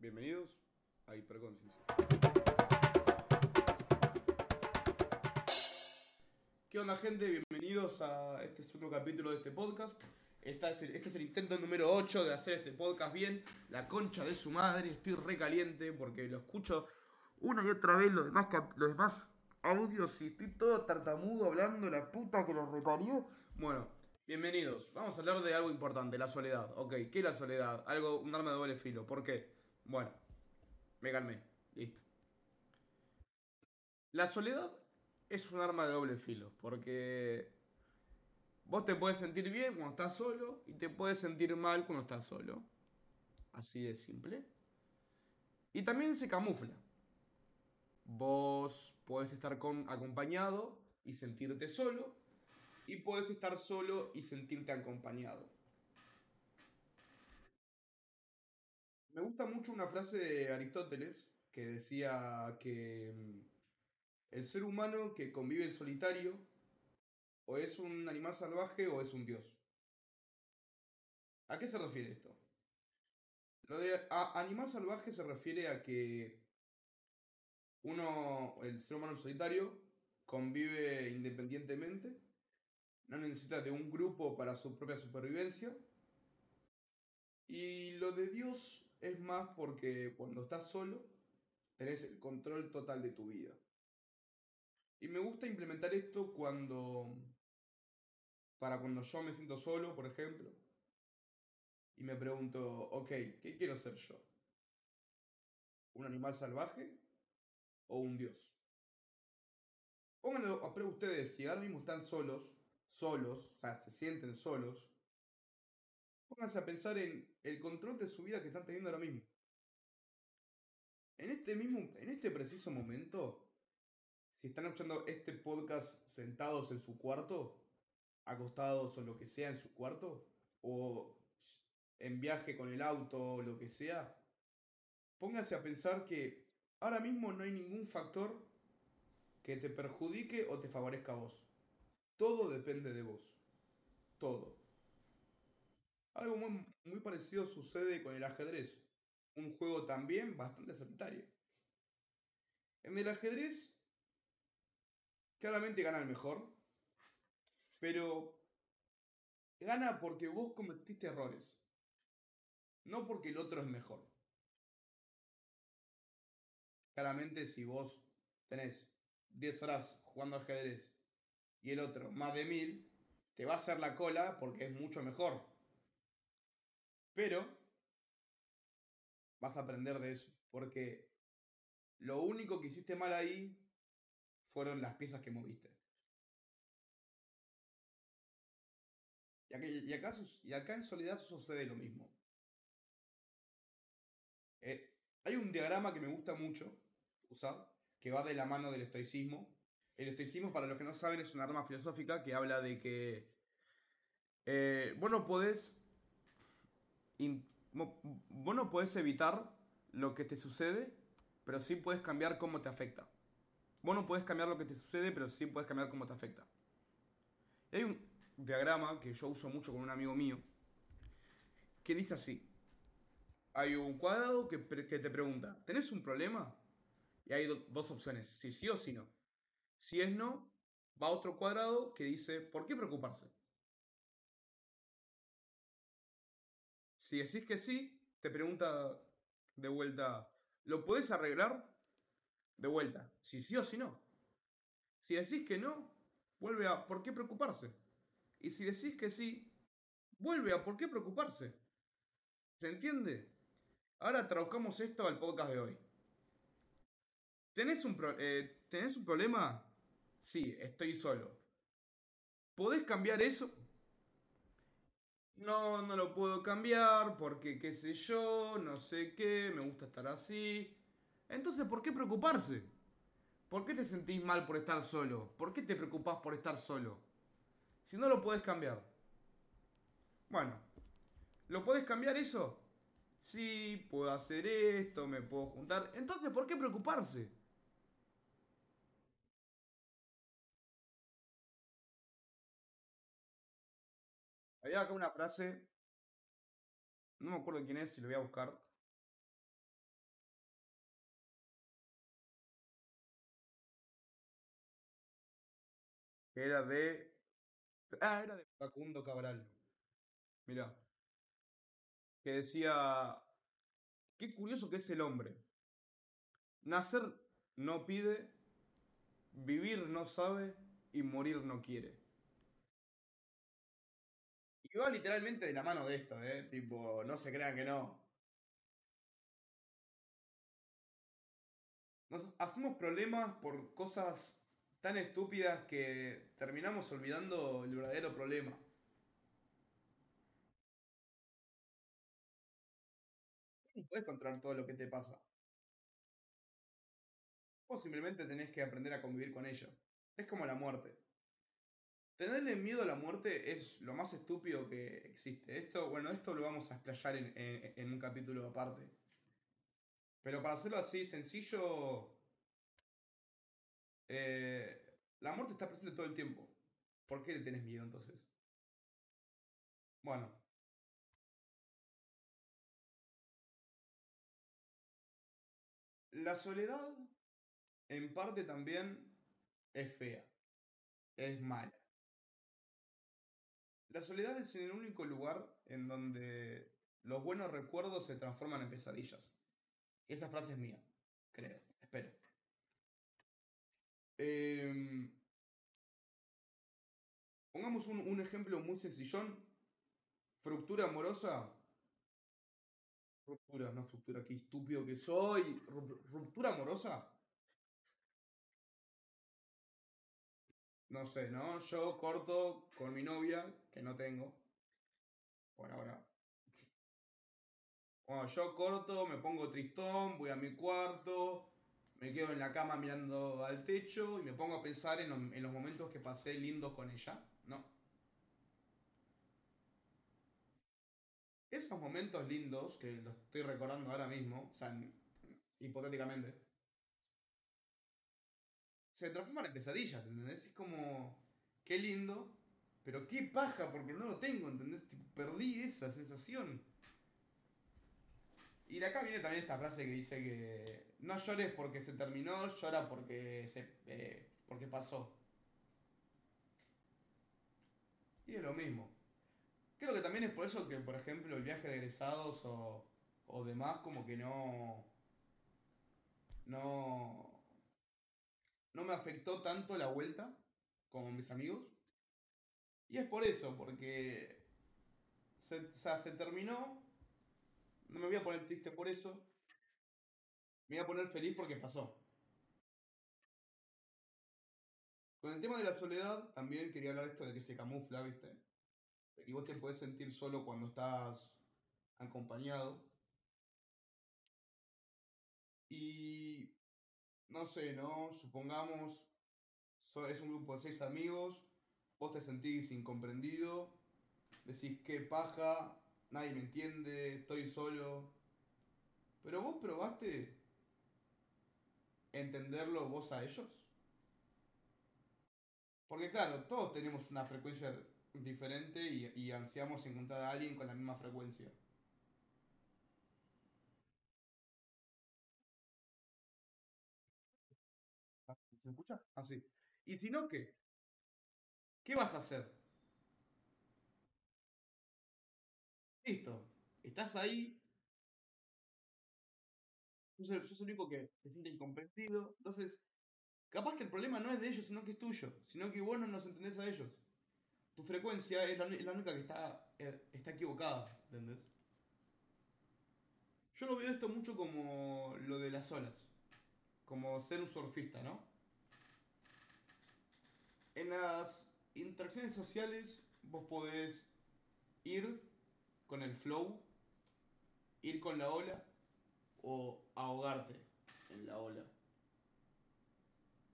Bienvenidos a Hiperconciencia. ¿Qué onda gente? Bienvenidos a este segundo capítulo de este podcast. Este es el intento número 8 de hacer este podcast bien. La concha de su madre, estoy recaliente porque lo escucho una y otra vez los demás, los demás audios y estoy todo tartamudo hablando, la puta que los reparió. Bueno, bienvenidos. Vamos a hablar de algo importante, la soledad. Ok, ¿qué es la soledad? Algo, un arma de doble filo. ¿Por qué? Bueno, me calmé. Listo. La soledad es un arma de doble filo, porque vos te puedes sentir bien cuando estás solo y te puedes sentir mal cuando estás solo. Así de simple. Y también se camufla. Vos podés estar con, acompañado y sentirte solo, y podés estar solo y sentirte acompañado. Me gusta mucho una frase de Aristóteles que decía que mm, el ser humano que convive en solitario o es un animal salvaje o es un dios. ¿A qué se refiere esto? Lo de a- animal salvaje se refiere a que uno, el ser humano solitario, convive independientemente, no necesita de un grupo para su propia supervivencia. Y lo de Dios es más porque cuando estás solo, tenés el control total de tu vida. Y me gusta implementar esto cuando. Para cuando yo me siento solo, por ejemplo. Y me pregunto, ok, ¿qué quiero ser yo? ¿Un animal salvaje o un dios? Pónganlo a prueba ustedes, si ahora mismo están solos, solos, o sea, se sienten solos, pónganse a pensar en el control de su vida que están teniendo ahora mismo. En este mismo, en este preciso momento, si están escuchando este podcast sentados en su cuarto, acostados o lo que sea en su cuarto, o en viaje con el auto o lo que sea, pónganse a pensar que ahora mismo no hay ningún factor que te perjudique o te favorezca a vos. Todo depende de vos. Todo. Algo muy, parecido sucede con el ajedrez. Un juego también bastante solitario. En el ajedrez, claramente gana el mejor. Pero gana porque vos cometiste errores. No porque el otro es mejor. Claramente si vos tenés 10 horas jugando ajedrez y el otro más de 1000, te va a hacer la cola porque es mucho mejor. Pero vas a aprender de eso. Porque lo único que hiciste mal ahí fueron las piezas que moviste. Y, y acá, y acá en soledad sucede lo mismo. Eh, hay un diagrama que me gusta mucho usar, que va de la mano del estoicismo. El estoicismo, para los que no saben, es una arma filosófica que habla de que eh, vos no podés vos no podés evitar lo que te sucede, pero sí puedes cambiar cómo te afecta. Vos no podés cambiar lo que te sucede, pero sí puedes cambiar cómo te afecta. Hay un diagrama que yo uso mucho con un amigo mío, que dice así. Hay un cuadrado que, te pregunta, ¿tenés un problema? Y hay do- dos opciones, si sí o si no. Si es no, va a otro cuadrado que dice, ¿por qué preocuparse? Si decís que sí, te pregunta de vuelta, ¿lo podés arreglar? De vuelta, si sí o si no. Si decís que no, vuelve a ¿por qué preocuparse? Y si decís que sí, vuelve a ¿por qué preocuparse? ¿Se entiende? Ahora traduzcamos esto al podcast de hoy. ¿Tenés un, eh, ¿Tenés un problema? Sí, estoy solo. ¿Podés cambiar eso? No, no lo puedo cambiar porque qué sé yo, no sé qué, me gusta estar así. Entonces, ¿por qué preocuparse? ¿Por qué te sentís mal por estar solo? ¿Por qué te preocupás por estar solo? Si no lo podés cambiar. Bueno, ¿lo podés cambiar eso? Sí, puedo hacer esto, me puedo juntar. Entonces, ¿por qué preocuparse? Había acá una frase. No me acuerdo quién es, si lo voy a buscar. Era de. Ah, era de Facundo Cabral. Mirá. Que decía. Qué curioso que es el hombre. Nacer no pide, vivir no sabe y morir no quiere. Y va literalmente de la mano de esto, ¿eh? Tipo, no se crean que no. Nos hacemos problemas por cosas tan estúpidas que terminamos olvidando el verdadero problema. No puedes controlar todo lo que te pasa. Vos simplemente tenés que aprender a convivir con ello. Es como la muerte. Tenerle miedo a la muerte es lo más estúpido que existe. Esto, bueno, esto lo vamos a explayar en, un capítulo aparte. Pero para hacerlo así sencillo, eh, la muerte está presente todo el tiempo. ¿Por qué le tenés miedo entonces? Bueno. La soledad, en parte también, es fea. Es mala. La soledad es el único lugar en donde los buenos recuerdos se transforman en pesadillas. Esa frase es mía, creo, espero. Eh, pongamos un, ejemplo muy sencillón. Fractura amorosa. Ruptura, no fractura, qué estúpido que soy. Ruptura amorosa. No sé, ¿no? Yo corto con mi novia, que no tengo. Por ahora. Bueno, yo corto, me pongo tristón, voy a mi cuarto, me quedo en la cama mirando al techo y me pongo a pensar en, en los momentos que pasé lindos con ella, ¿no? Esos momentos lindos, que los estoy recordando ahora mismo, o sea, hipotéticamente, se transforman en pesadillas, ¿entendés? Es como, qué lindo, pero qué paja, porque no lo tengo, ¿entendés? Perdí esa sensación. Y de acá viene también esta frase que dice que no llores porque se terminó, llora porque, se, eh, porque pasó. Y es lo mismo. Creo que también es por eso que, por ejemplo, el viaje de egresados o, o demás, como que no. No. No me afectó tanto la vuelta como mis amigos. Y es por eso, porque. Se, o sea, se terminó, no me voy a poner triste por eso. Me voy a poner feliz porque pasó. Con el tema de la soledad, también quería hablar esto de que se camufla, ¿viste? De que vos te podés sentir solo cuando estás acompañado. No sé, ¿no? Supongamos. Es un grupo de seis amigos. Vos te sentís incomprendido. Decís qué paja nadie me entiende, estoy solo. Pero vos probaste entenderlo vos a ellos. Porque claro, todos tenemos una frecuencia diferente y ansiamos encontrar a alguien con la misma frecuencia. ¿Se escucha? Así. Ah, y si no, ¿qué? ¿Qué vas a hacer? Listo. Estás ahí. Sos el, sos el único que se siente incomprendido. Entonces, capaz que el problema no es de ellos, sino que es tuyo. Sino que vos no nos entendés a ellos. Tu frecuencia es la, es la única que está, eh, está equivocada, ¿entendés? Yo lo veo esto mucho como lo de las olas. Como ser un surfista, ¿no? En las interacciones sociales vos podés ir con el flow, ir con la ola o ahogarte en la ola.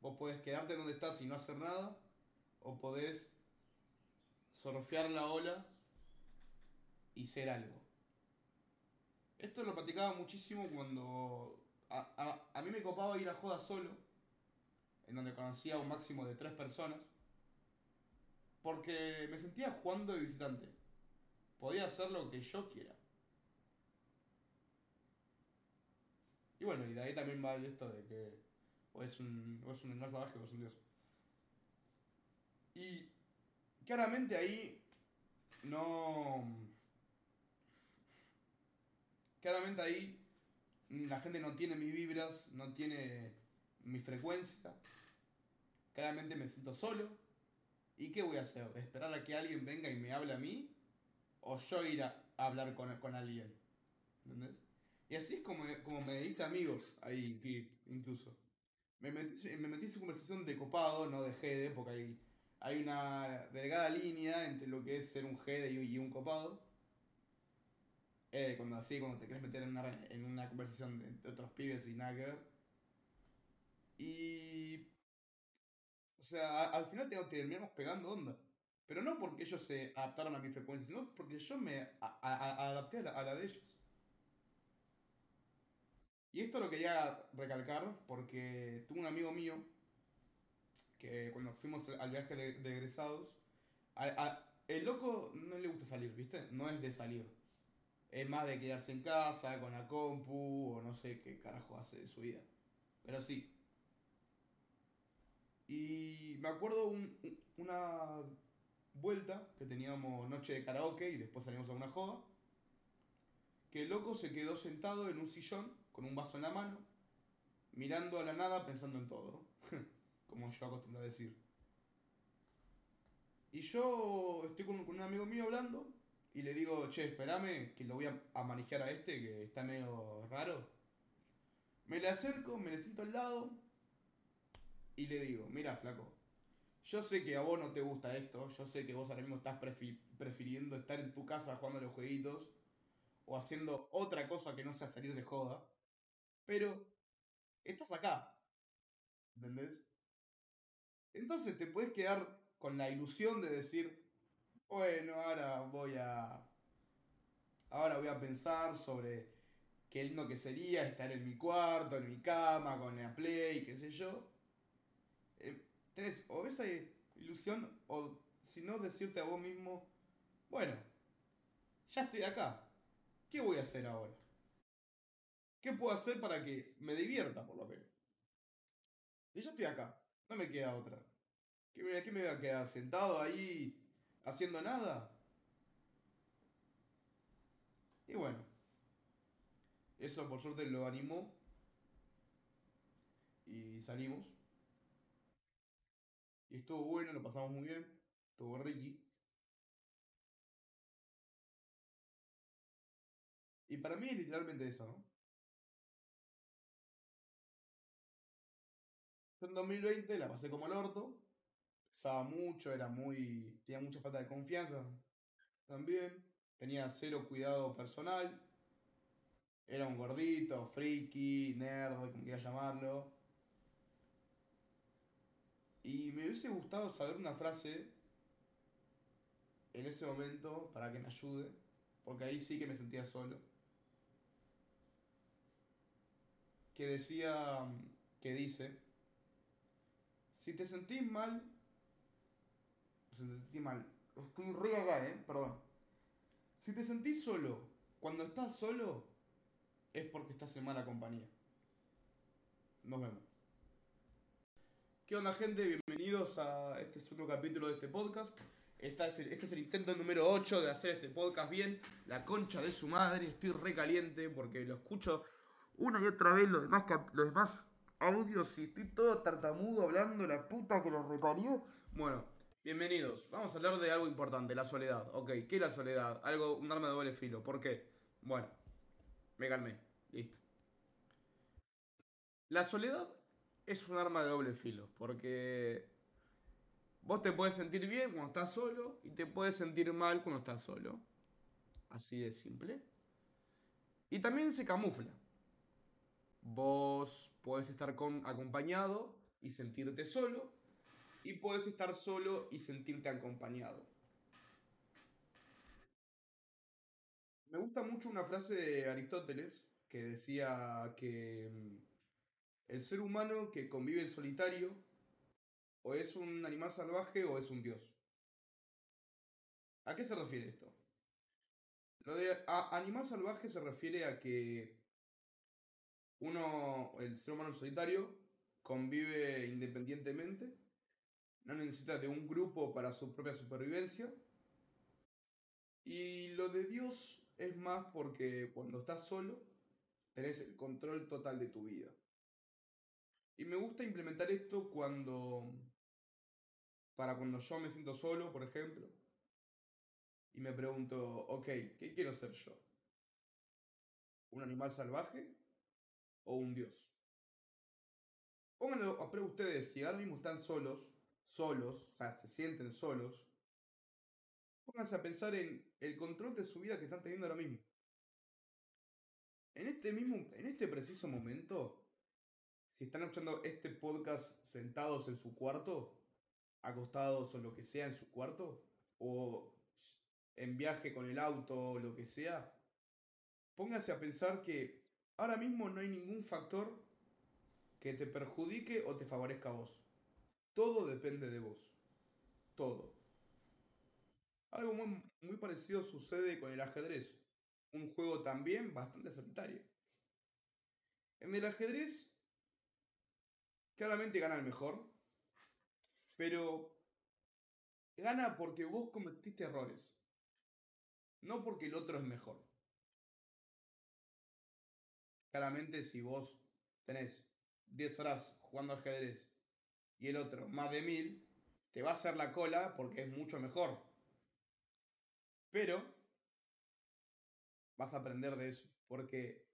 Vos podés quedarte donde estás y no hacer nada, o podés surfear la ola y ser algo. Esto lo platicaba muchísimo cuando a, a, a mí me copaba ir a joda solo, en donde conocía un máximo de tres personas, porque me sentía jugando de visitante podía hacer lo que yo quiera. Y bueno, y de ahí también va esto de que o es un, o es un salvaje o es un dios. Y claramente ahí no... Claramente ahí la gente no tiene mis vibras, no tiene mi frecuencia. Claramente me siento solo. ¿Y qué voy a hacer? ¿Esperar a que alguien venga y me hable a mí? ¿O yo ir a hablar con, con alguien? ¿Entendés? Y así es como, como me diste amigos ahí, incluso. Me metí, me metí en su conversación de copado, no de jede, porque hay, hay una delgada línea entre lo que es ser un jede y, un copado. Eh, cuando así, cuando te quieres meter en una, en una conversación de, otros pibes y nada que ver. Y. O sea, al final terminamos pegando onda. Pero no porque ellos se adaptaron a mi frecuencia, sino porque yo me adapté a la de ellos. Y esto lo quería recalcar porque tuve un amigo mío que cuando fuimos al viaje de, egresados, el loco no le gusta salir, ¿viste? No es de salir. Es más de quedarse en casa con la compu o no sé qué carajo hace de su vida. Pero sí. Y me acuerdo una vuelta que teníamos noche de karaoke y después salimos a una joda. Que el loco se quedó sentado en un sillón con un vaso en la mano, mirando a la nada pensando en todo, como yo acostumbro a decir. Y yo estoy con, un amigo mío hablando y le digo, che, espérame, que lo voy a, manejar a este, que está medio raro. Me le acerco, me le siento al lado y le digo, mira, flaco, yo sé que a vos no te gusta esto, yo sé que vos ahora mismo estás prefiriendo estar en tu casa jugando los jueguitos o haciendo otra cosa que no sea salir de joda. Pero estás acá. ¿Entendés? Entonces te puedes quedar con la ilusión de decir, bueno, ahora voy a. Ahora voy a pensar sobre qué lindo que sería estar en mi cuarto, en mi cama, con la play, qué sé yo. Eh, tenés o esa ilusión, o si no, decirte a vos mismo, bueno, ya estoy acá. ¿Qué voy a hacer ahora? ¿Qué puedo hacer para que me divierta, por lo menos? Y yo estoy acá, no me queda otra. ¿Qué me, qué me voy a quedar sentado ahí haciendo nada? Y bueno, eso por suerte lo animó y salimos. Y estuvo bueno, lo pasamos muy bien. Estuvo Ricky. Y para mí es literalmente eso, ¿no? en 2020 la pasé como el orto. Pesaba mucho, era muy. tenía mucha falta de confianza también. Tenía cero cuidado personal. Era un gordito, friki, nerd, como quieras llamarlo. Y me hubiese gustado saber una frase en ese momento para que me ayude. Porque ahí sí que me sentía solo. Que decía. que dice si te sentís mal, si te sentís mal, estoy acá, eh, perdón. Si te sentís solo, cuando estás solo, es porque estás en mala compañía. Nos vemos. ¿Qué onda gente? Bienvenidos a este segundo capítulo de este podcast. Este es, el, este es el intento número 8 de hacer este podcast bien. La concha de su madre. Estoy re caliente porque lo escucho una y otra vez. Los demás, los demás audios y estoy todo tartamudo hablando, la puta que lo reparió. Bueno, bienvenidos. Vamos a hablar de algo importante, la soledad. Ok, ¿qué es la soledad? Algo, un arma de doble filo. ¿Por qué? Bueno, me calmé. Listo. La soledad es un arma de doble filo, porque vos te puedes sentir bien cuando estás solo y te puedes sentir mal cuando estás solo. Así de simple. Y también se camufla. Vos podés estar acompañado y sentirte solo. Y puedes estar solo y sentirte acompañado. Me gusta mucho una frase de Aristóteles que decía que mm, el ser humano que convive en solitario o es un animal salvaje o es un dios. ¿A qué se refiere esto? Lo de animal salvaje se refiere a que uno, el ser humano solitario, convive independientemente no necesita de un grupo para su propia supervivencia. Y lo de Dios es más porque cuando estás solo, tenés el control total de tu vida. Y me gusta implementar esto cuando, para cuando yo me siento solo, por ejemplo, y me pregunto, ok, ¿qué quiero ser yo? ¿Un animal salvaje o un dios? Pónganlo a ustedes, si ahora mismo están solos, solos, o sea, se sienten solos, pónganse a pensar en el control de su vida que están teniendo ahora mismo. En este mismo, en este preciso momento, si están escuchando este podcast sentados en su cuarto, acostados o lo que sea en su cuarto, o en viaje con el auto o lo que sea, pónganse a pensar que ahora mismo no hay ningún factor que te perjudique o te favorezca a vos. Todo depende de vos. Todo. Algo muy, muy parecido sucede con el ajedrez. Un juego también bastante solitario. En el ajedrez, claramente gana el mejor. Pero gana porque vos cometiste errores. No porque el otro es mejor. Claramente si vos tenés 10 horas jugando ajedrez y el otro más de 1000, te va a hacer la cola porque es mucho mejor. Pero vas a aprender de eso. Porque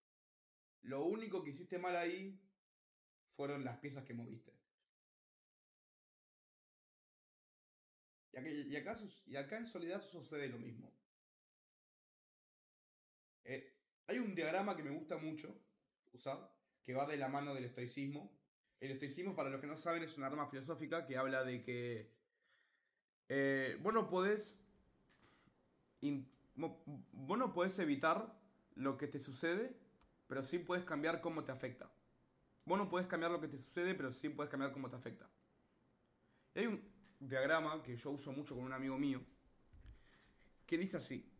lo único que hiciste mal ahí fueron las piezas que moviste. Y acá, en soledad sucede lo mismo. Eh, hay un diagrama que me gusta mucho usar, que va de la mano del estoicismo. El estoicismo, para los que no saben, es una arma filosófica que habla de que eh, vos no podés. no podés evitar lo que te sucede, pero sí puedes cambiar cómo te afecta. Vos no podés cambiar lo que te sucede, pero sí puedes cambiar cómo te afecta. hay un diagrama que yo uso mucho con un amigo mío que dice así.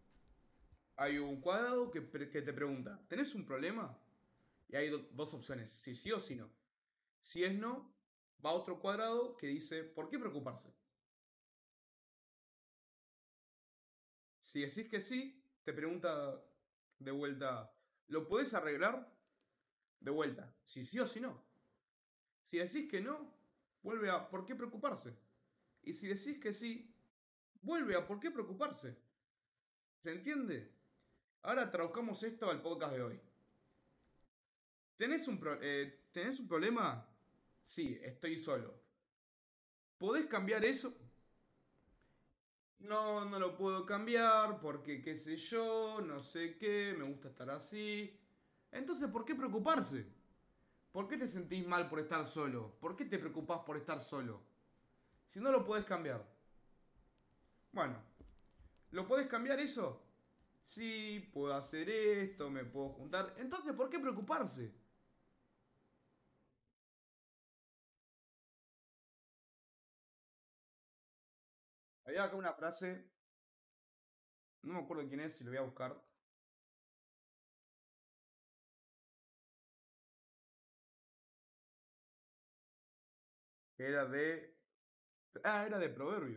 Hay un cuadrado que, te pregunta, ¿tenés un problema? Y hay dos opciones, si sí o si no. Si es no, va otro cuadrado que dice, ¿por qué preocuparse? Si decís que sí, te pregunta de vuelta, ¿lo podés arreglar? De vuelta, si sí o si no. Si decís que no, vuelve a ¿por qué preocuparse? Y si decís que sí, vuelve a ¿por qué preocuparse? ¿Se entiende? Ahora traduzcamos esto al podcast de hoy. ¿Tenés un, eh, ¿Tenés un problema? Sí, estoy solo. ¿Podés cambiar eso? No, no lo puedo cambiar porque qué sé yo, no sé qué, me gusta estar así. Entonces, ¿por qué preocuparse? ¿Por qué te sentís mal por estar solo? ¿Por qué te preocupás por estar solo? Si no lo podés cambiar. Bueno, ¿lo podés cambiar eso? Sí, puedo hacer esto, me puedo juntar. Entonces, ¿por qué preocuparse? Había acá una frase, no me acuerdo quién es, si lo voy a buscar. Era de... Ah, era de Proverbio.